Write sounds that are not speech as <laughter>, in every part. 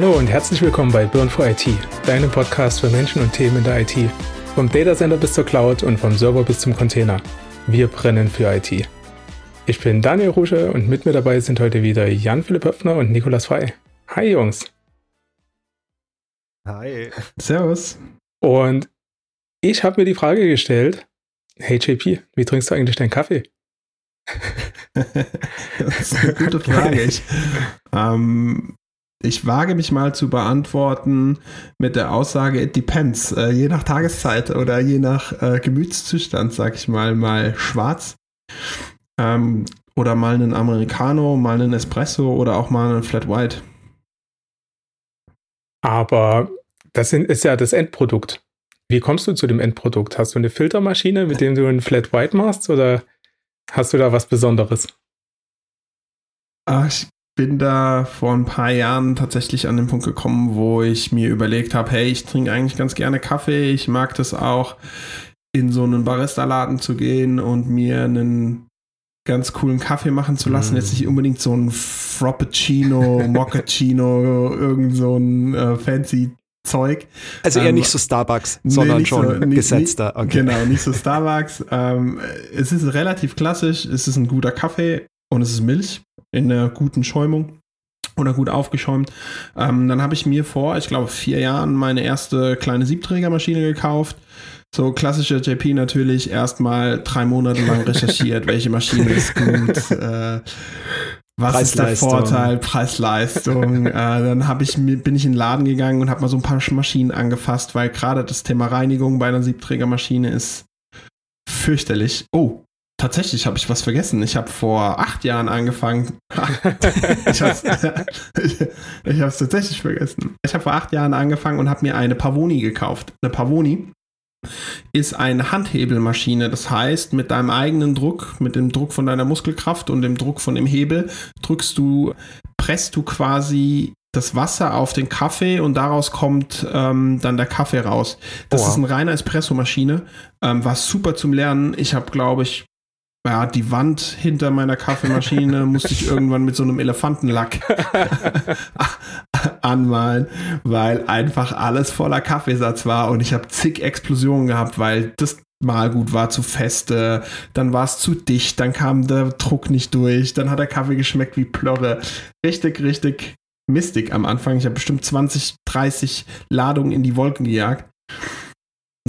Hallo und herzlich willkommen bei Burn for IT, deinem Podcast für Menschen und Themen in der IT. Vom Datacenter bis zur Cloud und vom Server bis zum Container. Wir brennen für IT. Ich bin Daniel Rusche und mit mir dabei sind heute wieder Jan-Philipp Höpfner und Nikolas Frei. Hi Jungs. Hi. Servus. Und ich habe mir die Frage gestellt, hey JP, wie trinkst du eigentlich deinen Kaffee? <laughs> das ist eine gute Frage. Ich, ähm, ich wage mich mal zu beantworten mit der Aussage, it depends. Äh, je nach Tageszeit oder je nach äh, Gemütszustand, sag ich mal, mal schwarz. Ähm, oder mal einen Americano, mal einen Espresso oder auch mal einen Flat White. Aber das ist ja das Endprodukt. Wie kommst du zu dem Endprodukt? Hast du eine Filtermaschine, mit dem du einen Flat White machst oder hast du da was Besonderes? Ach, ich bin da vor ein paar Jahren tatsächlich an den Punkt gekommen, wo ich mir überlegt habe, hey, ich trinke eigentlich ganz gerne Kaffee. Ich mag das auch, in so einen Barista-Laden zu gehen und mir einen ganz coolen Kaffee machen zu lassen. Mm. Jetzt nicht unbedingt so ein Frappuccino, <laughs> Mochaccino, irgend so ein äh, fancy Zeug. Also eher ähm, nicht so Starbucks, sondern nee, schon so, gesetzter. Okay. Genau, nicht so Starbucks. ähm, es ist relativ klassisch, es ist ein guter Kaffee und es ist Milch in einer guten Schäumung oder gut aufgeschäumt. Ähm, dann habe ich mir vor, ich glaube, vier Jahren meine erste kleine Siebträgermaschine gekauft. So klassischer JP natürlich erstmal drei Monate lang recherchiert, <laughs> welche Maschine ist gut, äh, was ist der Vorteil, Preis-Leistung. <laughs> äh, dann hab ich, bin ich in den Laden gegangen und habe mal so ein paar Maschinen angefasst, weil gerade das Thema Reinigung bei einer Siebträgermaschine ist fürchterlich. Oh, Tatsächlich habe ich was vergessen. Ich habe vor acht Jahren angefangen. <laughs> ich habe es <laughs> tatsächlich vergessen. Ich habe vor acht Jahren angefangen und habe mir eine Pavoni gekauft. Eine Pavoni ist eine Handhebelmaschine. Das heißt, mit deinem eigenen Druck, mit dem Druck von deiner Muskelkraft und dem Druck von dem Hebel, drückst du, presst du quasi das Wasser auf den Kaffee und daraus kommt ähm, dann der Kaffee raus. Das oh. ist eine reine Espresso-Maschine. Ähm, war super zum Lernen. Ich habe, glaube ich, ja, die Wand hinter meiner Kaffeemaschine <laughs> musste ich irgendwann mit so einem Elefantenlack <laughs> anmalen, weil einfach alles voller Kaffeesatz war und ich habe zig Explosionen gehabt, weil das Malgut war zu feste, dann war es zu dicht, dann kam der Druck nicht durch, dann hat der Kaffee geschmeckt wie Plörre. Richtig, richtig mistig am Anfang. Ich habe bestimmt 20, 30 Ladungen in die Wolken gejagt.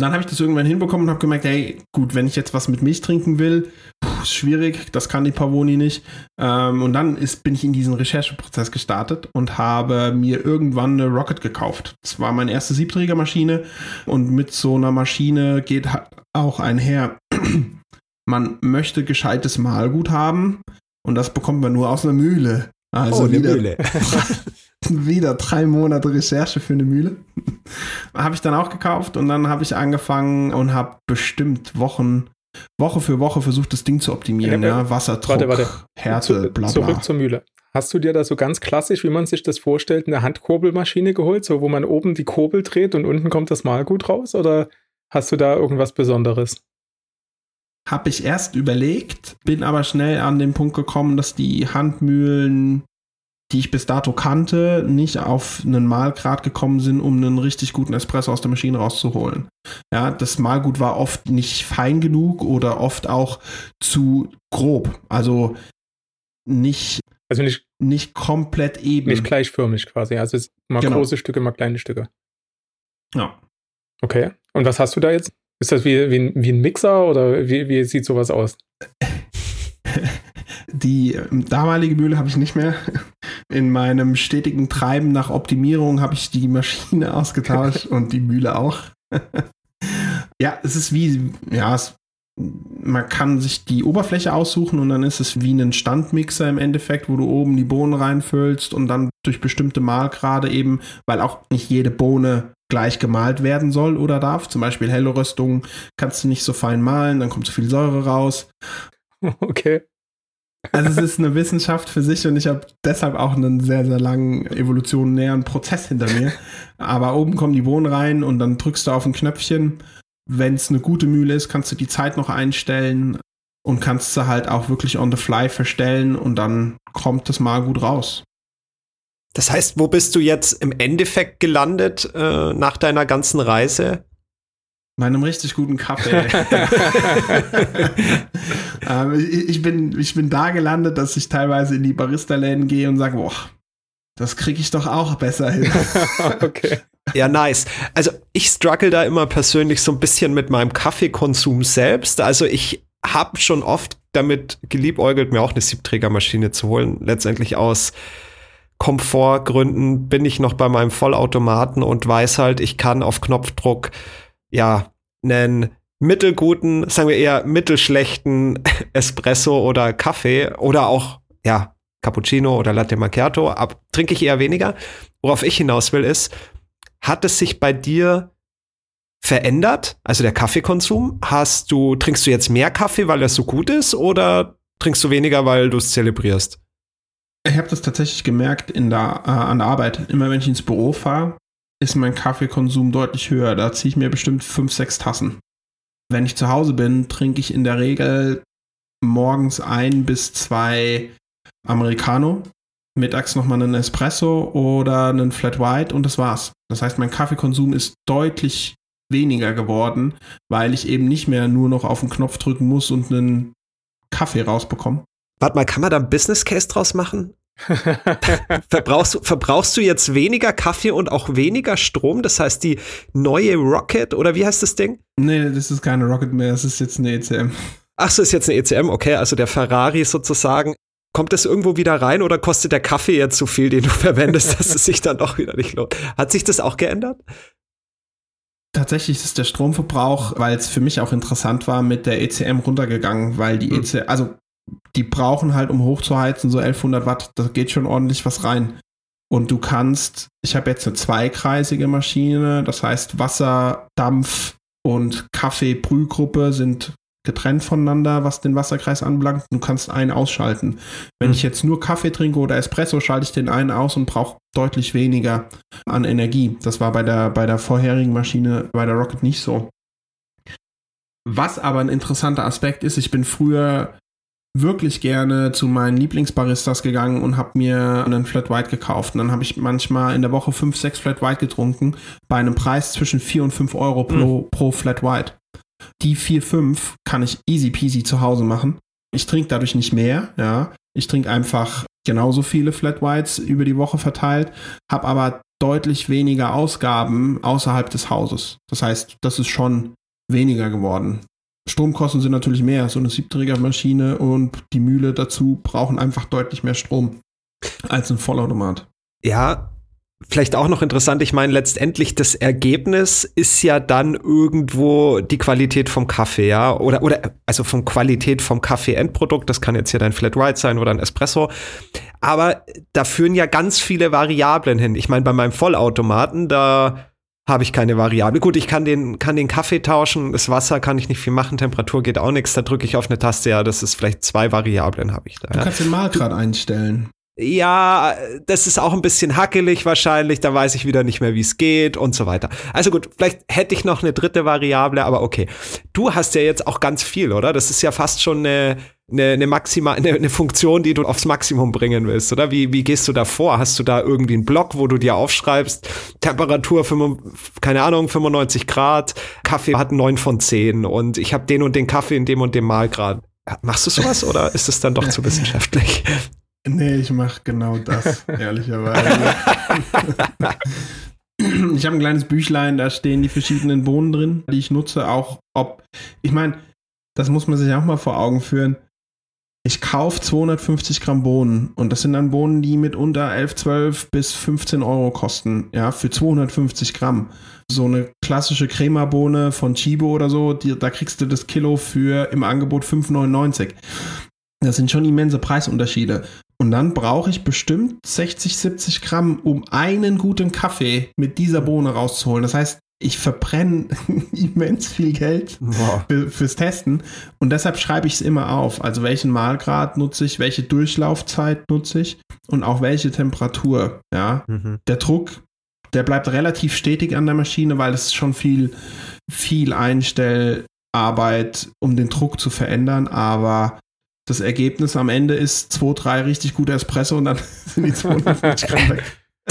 Und dann habe ich das irgendwann hinbekommen und habe gemerkt, hey, gut, wenn ich jetzt was mit Milch trinken will, puh, ist schwierig, das kann die Pavoni nicht. Ähm, und dann ist, bin ich in diesen Rechercheprozess gestartet und habe mir irgendwann eine Rocket gekauft. Das war meine erste Siebträgermaschine und mit so einer Maschine geht auch einher, <clears throat> man möchte gescheites Mahlgut haben und das bekommt man nur aus einer Mühle. Also oh, wieder, Mühle. <laughs> wieder drei Monate Recherche für eine Mühle. <laughs> habe ich dann auch gekauft und dann habe ich angefangen und habe bestimmt Wochen, Woche für Woche versucht, das Ding zu optimieren. Ja, ja Wasserdruck, warte, warte. Härte, zu, bla, bla. Zurück zur Mühle. Hast du dir da so ganz klassisch, wie man sich das vorstellt, eine Handkurbelmaschine geholt, so wo man oben die Kurbel dreht und unten kommt das Malgut raus? Oder hast du da irgendwas Besonderes? Habe ich erst überlegt, bin aber schnell an den Punkt gekommen, dass die Handmühlen, die ich bis dato kannte, nicht auf einen Mahlgrad gekommen sind, um einen richtig guten Espresso aus der Maschine rauszuholen. Ja, das Mahlgut war oft nicht fein genug oder oft auch zu grob. Also nicht, also nicht, nicht komplett eben. Nicht gleichförmig quasi. Also mal genau. große Stücke, mal kleine Stücke. Ja. Okay. Und was hast du da jetzt? Ist das wie, wie, wie ein Mixer oder wie, wie sieht sowas aus? <laughs> Die ähm, damalige Mühle habe ich nicht mehr. In meinem stetigen Treiben nach Optimierung habe ich die Maschine <laughs> ausgetauscht und die Mühle auch. <laughs> ja, es ist wie, ja, es, man kann sich die Oberfläche aussuchen und dann ist es wie ein Standmixer im Endeffekt, wo du oben die Bohnen reinfüllst und dann durch bestimmte Mahlgrade eben, weil auch nicht jede Bohne gleich gemalt werden soll oder darf. Zum Beispiel helle Röstung kannst du nicht so fein malen, dann kommt zu viel Säure raus. <laughs> Okay. Also es ist eine Wissenschaft für sich und ich habe deshalb auch einen sehr, sehr langen evolutionären Prozess hinter mir. Aber oben kommen die Bohnen rein und dann drückst du auf ein Knöpfchen. Wenn es eine gute Mühle ist, kannst du die Zeit noch einstellen und kannst sie halt auch wirklich on the fly verstellen und dann kommt das mal gut raus. Das heißt, wo bist du jetzt im Endeffekt gelandet äh, nach deiner ganzen Reise? Meinem richtig guten Kaffee. <laughs> <laughs> ähm, ich, ich, bin, ich bin da gelandet, dass ich teilweise in die Barista-Läden gehe und sage, boah, das kriege ich doch auch besser hin. <laughs> okay. Ja, nice. Also ich struggle da immer persönlich so ein bisschen mit meinem Kaffeekonsum selbst. Also ich habe schon oft damit geliebäugelt, mir auch eine Siebträgermaschine zu holen. Letztendlich aus Komfortgründen bin ich noch bei meinem Vollautomaten und weiß halt, ich kann auf Knopfdruck ja einen mittelguten, sagen wir eher mittelschlechten <laughs> Espresso oder Kaffee oder auch ja Cappuccino oder Latte Macchiato, ab trinke ich eher weniger. Worauf ich hinaus will ist, hat es sich bei dir verändert? Also der Kaffeekonsum? Hast du, trinkst du jetzt mehr Kaffee, weil er so gut ist, oder trinkst du weniger, weil du es zelebrierst? Ich habe das tatsächlich gemerkt in der, äh, an der Arbeit. Immer wenn ich ins Büro fahre, ist mein Kaffeekonsum deutlich höher. Da ziehe ich mir bestimmt fünf, sechs Tassen. Wenn ich zu Hause bin, trinke ich in der Regel morgens ein bis zwei Americano, mittags nochmal einen Espresso oder einen Flat White und das war's. Das heißt, mein Kaffeekonsum ist deutlich weniger geworden, weil ich eben nicht mehr nur noch auf den Knopf drücken muss und einen Kaffee rausbekomme. Warte mal, kann man da ein Business Case draus machen? <laughs> verbrauchst, du, verbrauchst du jetzt weniger Kaffee und auch weniger Strom? Das heißt, die neue Rocket oder wie heißt das Ding? Nee, das ist keine Rocket mehr, das ist jetzt eine ECM. Ach so, ist jetzt eine ECM, okay, also der Ferrari sozusagen. Kommt das irgendwo wieder rein oder kostet der Kaffee jetzt so viel, den du <laughs> verwendest, dass es sich dann doch wieder nicht lohnt? Hat sich das auch geändert? Tatsächlich ist der Stromverbrauch, weil es für mich auch interessant war, mit der ECM runtergegangen, weil die hm. ECM, also die brauchen halt, um hochzuheizen, so 1100 Watt, da geht schon ordentlich was rein. Und du kannst, ich habe jetzt eine zweikreisige Maschine, das heißt Wasser, Dampf und Kaffee-Brühgruppe sind getrennt voneinander, was den Wasserkreis anbelangt. Du kannst einen ausschalten. Wenn mhm. ich jetzt nur Kaffee trinke oder Espresso, schalte ich den einen aus und brauche deutlich weniger an Energie. Das war bei der, bei der vorherigen Maschine, bei der Rocket nicht so. Was aber ein interessanter Aspekt ist, ich bin früher wirklich gerne zu meinen Lieblingsbaristas gegangen und habe mir einen Flat White gekauft. Und dann habe ich manchmal in der Woche 5, 6 Flat White getrunken, bei einem Preis zwischen 4 und 5 Euro pro, mhm. pro Flat White. Die 4, 5 kann ich easy peasy zu Hause machen. Ich trinke dadurch nicht mehr, ja. Ich trinke einfach genauso viele Flat Whites über die Woche verteilt, habe aber deutlich weniger Ausgaben außerhalb des Hauses. Das heißt, das ist schon weniger geworden. Stromkosten sind natürlich mehr. So eine Siebträgermaschine und die Mühle dazu brauchen einfach deutlich mehr Strom als ein Vollautomat. Ja, vielleicht auch noch interessant, ich meine, letztendlich das Ergebnis ist ja dann irgendwo die Qualität vom Kaffee, ja, oder, oder, also von Qualität vom Kaffee-Endprodukt, das kann jetzt hier dein Flat White sein oder ein Espresso, aber da führen ja ganz viele Variablen hin. Ich meine, bei meinem Vollautomaten, da habe ich keine Variable. Gut, ich kann den, kann den Kaffee tauschen, das Wasser kann ich nicht viel machen, Temperatur geht auch nichts, da drücke ich auf eine Taste, ja, das ist vielleicht zwei Variablen habe ich da. Du kannst den Malgrad einstellen. Ja, das ist auch ein bisschen hackelig wahrscheinlich, da weiß ich wieder nicht mehr, wie es geht und so weiter. Also gut, vielleicht hätte ich noch eine dritte Variable, aber okay. Du hast ja jetzt auch ganz viel, oder? Das ist ja fast schon eine, eine, eine, Maxima, eine, eine Funktion, die du aufs Maximum bringen willst, oder? Wie, wie gehst du da vor? Hast du da irgendwie einen Block, wo du dir aufschreibst, Temperatur, 5, keine Ahnung, 95 Grad, Kaffee hat 9 von 10 und ich habe den und den Kaffee in dem und dem Malgrad. Machst du sowas oder ist es dann doch zu wissenschaftlich? Nee, ich mache genau das, ehrlicherweise. <laughs> ich habe ein kleines Büchlein, da stehen die verschiedenen Bohnen drin, die ich nutze, auch ob, ich meine, das muss man sich auch mal vor Augen führen ich kaufe 250 Gramm Bohnen und das sind dann Bohnen, die mitunter 11, 12 bis 15 Euro kosten, ja, für 250 Gramm. So eine klassische Crema-Bohne von Chibo oder so, die, da kriegst du das Kilo für im Angebot 5,99. Das sind schon immense Preisunterschiede. Und dann brauche ich bestimmt 60, 70 Gramm, um einen guten Kaffee mit dieser Bohne rauszuholen. Das heißt, ich verbrenne <laughs> immens viel Geld für, fürs Testen und deshalb schreibe ich es immer auf. Also welchen Mahlgrad nutze ich, welche Durchlaufzeit nutze ich und auch welche Temperatur. Ja, mhm. der Druck, der bleibt relativ stetig an der Maschine, weil es schon viel, viel Einstellarbeit, um den Druck zu verändern, aber das Ergebnis am Ende ist zwei, drei richtig gute Espresso und dann <laughs> sind die <laughs> 250 Gramm weg.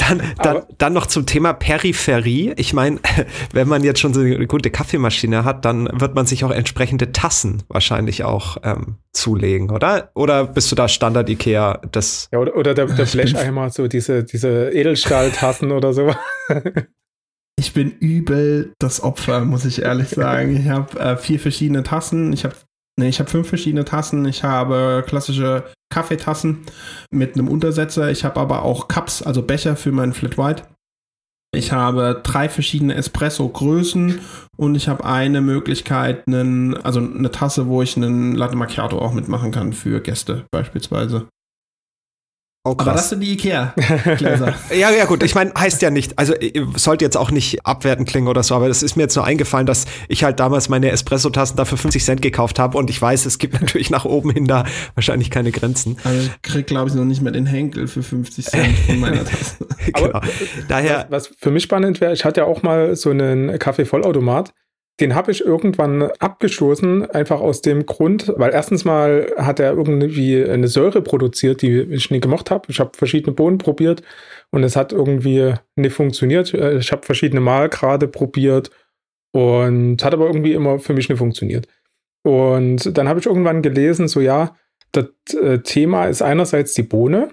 Dann, dann, dann noch zum Thema Peripherie. Ich meine, <laughs> wenn man jetzt schon so eine gute Kaffeemaschine hat, dann wird man sich auch entsprechende Tassen wahrscheinlich auch ähm, zulegen, oder? Oder bist du da Standard Ikea? Das ja, oder, oder der, der <laughs> Blecheimer, so diese, diese Edelstahltassen oder so. Ich bin übel das Opfer, muss ich ehrlich <laughs> sagen. Ich habe äh, vier verschiedene Tassen. Ich habe nee, ich habe fünf verschiedene Tassen. Ich habe klassische Kaffeetassen mit einem Untersetzer. Ich habe aber auch Cups, also Becher für meinen Flat White. Ich habe drei verschiedene Espresso-Größen und ich habe eine Möglichkeit, einen, also eine Tasse, wo ich einen Latte Macchiato auch mitmachen kann für Gäste beispielsweise. Oh, Aber das sind die Ikea-Gläser. <laughs> <laughs> ja, ja, gut. Ich meine, heißt ja nicht, also sollte jetzt auch nicht abwertend klingen oder so, aber das ist mir jetzt nur eingefallen, dass ich halt damals meine Espresso-Tassen da für 50 Cent gekauft habe und ich weiß, es gibt <laughs> natürlich nach oben hin da wahrscheinlich keine Grenzen. Also ich krieg, glaube ich, noch nicht mehr den Henkel für 50 Cent von meiner Tasse. genau. Daher. Was, was für mich spannend wäre, ich hatte ja auch mal so einen Kaffee-Vollautomat den habe ich irgendwann abgestoßen, einfach aus dem Grund, weil erstens mal hat er irgendwie eine Säure produziert, die ich nie gemocht habe. Ich habe verschiedene Bohnen probiert und es hat irgendwie nicht funktioniert. Ich habe verschiedene Malgrade probiert und hat aber irgendwie immer für mich nicht funktioniert. Und dann habe ich irgendwann gelesen, so ja, das äh, Thema ist einerseits die Bohne,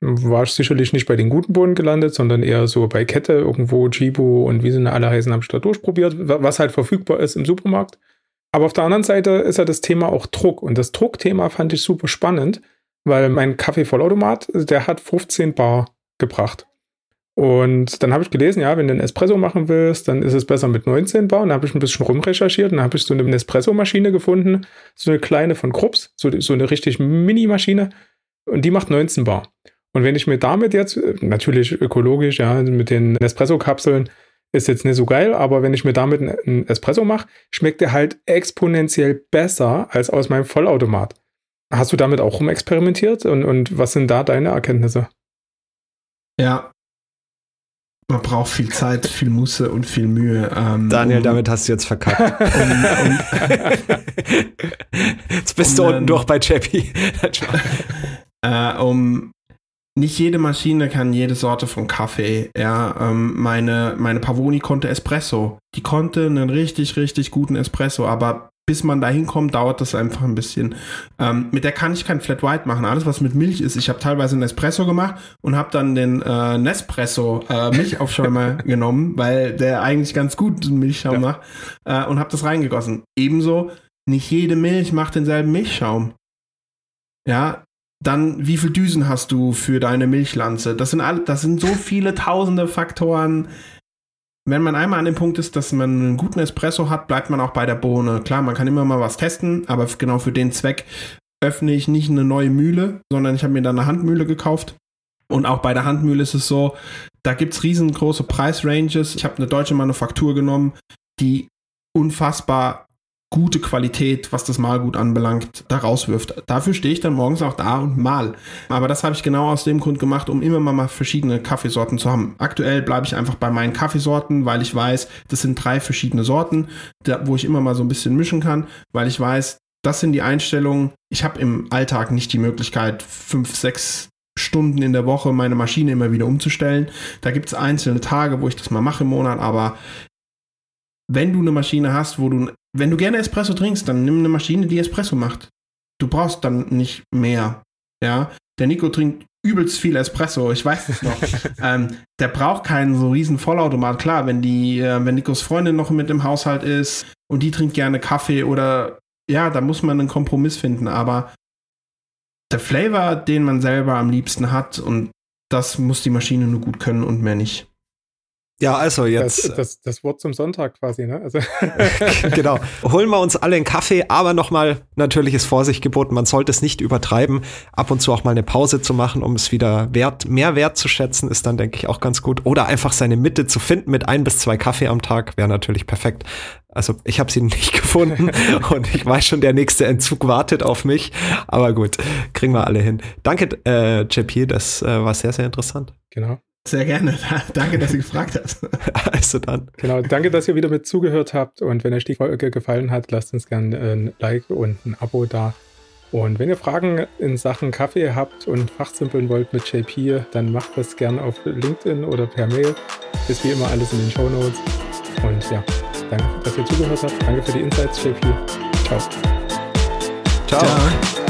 war ich sicherlich nicht bei den guten Bohnen gelandet, sondern eher so bei Kette, irgendwo Chibo und wie sie alle heißen, habe ich da durchprobiert, was halt verfügbar ist im Supermarkt. Aber auf der anderen Seite ist ja das Thema auch Druck. Und das Druckthema fand ich super spannend, weil mein Kaffee-Vollautomat, der hat 15 Bar gebracht. Und dann habe ich gelesen, ja, wenn du einen Espresso machen willst, dann ist es besser mit 19 Bar. Und dann habe ich ein bisschen rumrecherchiert und dann habe ich so eine Espresso-Maschine gefunden, so eine kleine von Krups, so, so eine richtig Mini-Maschine. Und die macht 19 Bar. Und wenn ich mir damit jetzt, äh, natürlich ökologisch, ja, mit den Espresso-Kapseln, ist jetzt nicht so geil, aber wenn ich mir damit einen Espresso mache, schmeckt der halt exponentiell besser als aus meinem Vollautomat. Hast du damit auch rumexperimentiert und, und was sind da deine Erkenntnisse? Ja. Man braucht viel Zeit, viel Muße und viel Mühe. Ähm, Daniel, um, damit hast du jetzt verkackt. <laughs> Um, um, <laughs> jetzt bist du unten durch bei Chappie. <laughs> äh, um nicht jede Maschine kann jede Sorte von Kaffee. Ja, ähm, meine, meine Pavoni konnte Espresso. Die konnte einen richtig, richtig guten Espresso, aber bis man da hinkommt, dauert das einfach ein bisschen. Ähm, mit der kann ich kein Flat White machen. Alles, was mit Milch ist. Ich habe teilweise einen Espresso gemacht und habe dann den äh, Nespresso äh, Milchaufschäumer <laughs> genommen, weil der eigentlich ganz gut Milchschaum macht äh, und habe das reingegossen. Ebenso, nicht jede Milch macht denselben Milchschaum. Ja, dann, wie viel Düsen hast du für deine Milchlanze? Das sind, all, das sind so viele tausende Faktoren. Wenn man einmal an dem Punkt ist, dass man einen guten Espresso hat, bleibt man auch bei der Bohne. Klar, man kann immer mal was testen, aber genau für den Zweck öffne ich nicht eine neue Mühle, sondern ich habe mir dann eine Handmühle gekauft. Und auch bei der Handmühle ist es so, da gibt es riesengroße Preisranges. Ich habe eine deutsche Manufaktur genommen, die unfassbar gute Qualität, was das Malgut anbelangt, da rauswirft. Dafür stehe ich dann morgens auch da und mal. Aber das habe ich genau aus dem Grund gemacht, um immer mal verschiedene Kaffeesorten zu haben. Aktuell bleibe ich einfach bei meinen Kaffeesorten, weil ich weiß, das sind drei verschiedene Sorten, wo ich immer mal so ein bisschen mischen kann, weil ich weiß, das sind die Einstellungen. Ich habe im Alltag nicht die Möglichkeit, fünf, sechs Stunden in der Woche meine Maschine immer wieder umzustellen. Da gibt es einzelne Tage, wo ich das mal mache im Monat, aber wenn du eine Maschine hast, wo du, wenn du gerne Espresso trinkst, dann nimm eine Maschine, die Espresso macht. Du brauchst dann nicht mehr. Ja, der Nico trinkt übelst viel Espresso, ich weiß es noch. <laughs> ähm, der braucht keinen so riesen Vollautomat. Klar, wenn die, äh, wenn Nikos Freundin noch mit im Haushalt ist und die trinkt gerne Kaffee oder ja, da muss man einen Kompromiss finden. Aber der Flavor, den man selber am liebsten hat und das muss die Maschine nur gut können und mehr nicht. Ja, also jetzt. Das, das, das, Wort zum Sonntag quasi, ne? Also. <laughs> genau. Holen wir uns alle einen Kaffee, aber nochmal, natürlich ist Vorsicht geboten. Man sollte es nicht übertreiben. Ab und zu auch mal eine Pause zu machen, um es wieder wert, mehr wert zu schätzen, ist dann, denke ich, auch ganz gut. Oder einfach seine Mitte zu finden mit ein bis zwei Kaffee am Tag wäre natürlich perfekt. Also ich habe sie <laughs> nicht gefunden <laughs> und ich weiß schon, der nächste Entzug wartet auf mich. Aber gut, kriegen wir alle hin. Danke, äh, JP, das äh, war sehr, sehr interessant. Genau. Sehr gerne. <laughs> Danke, dass ihr gefragt habt. <laughs> Also dann. Genau, danke, dass ihr wieder mit zugehört habt. Und wenn euch die Folge gefallen hat, lasst uns gerne ein Like und ein Abo da. Und wenn ihr Fragen in Sachen Kaffee habt und fachsimpeln wollt mit JP, dann macht das gerne auf LinkedIn oder per Mail. Ist wie immer alles in den Show Notes. Und ja, danke, dass ihr zugehört habt. Danke für die Insights, JP. Ciao. Ciao. Ciao.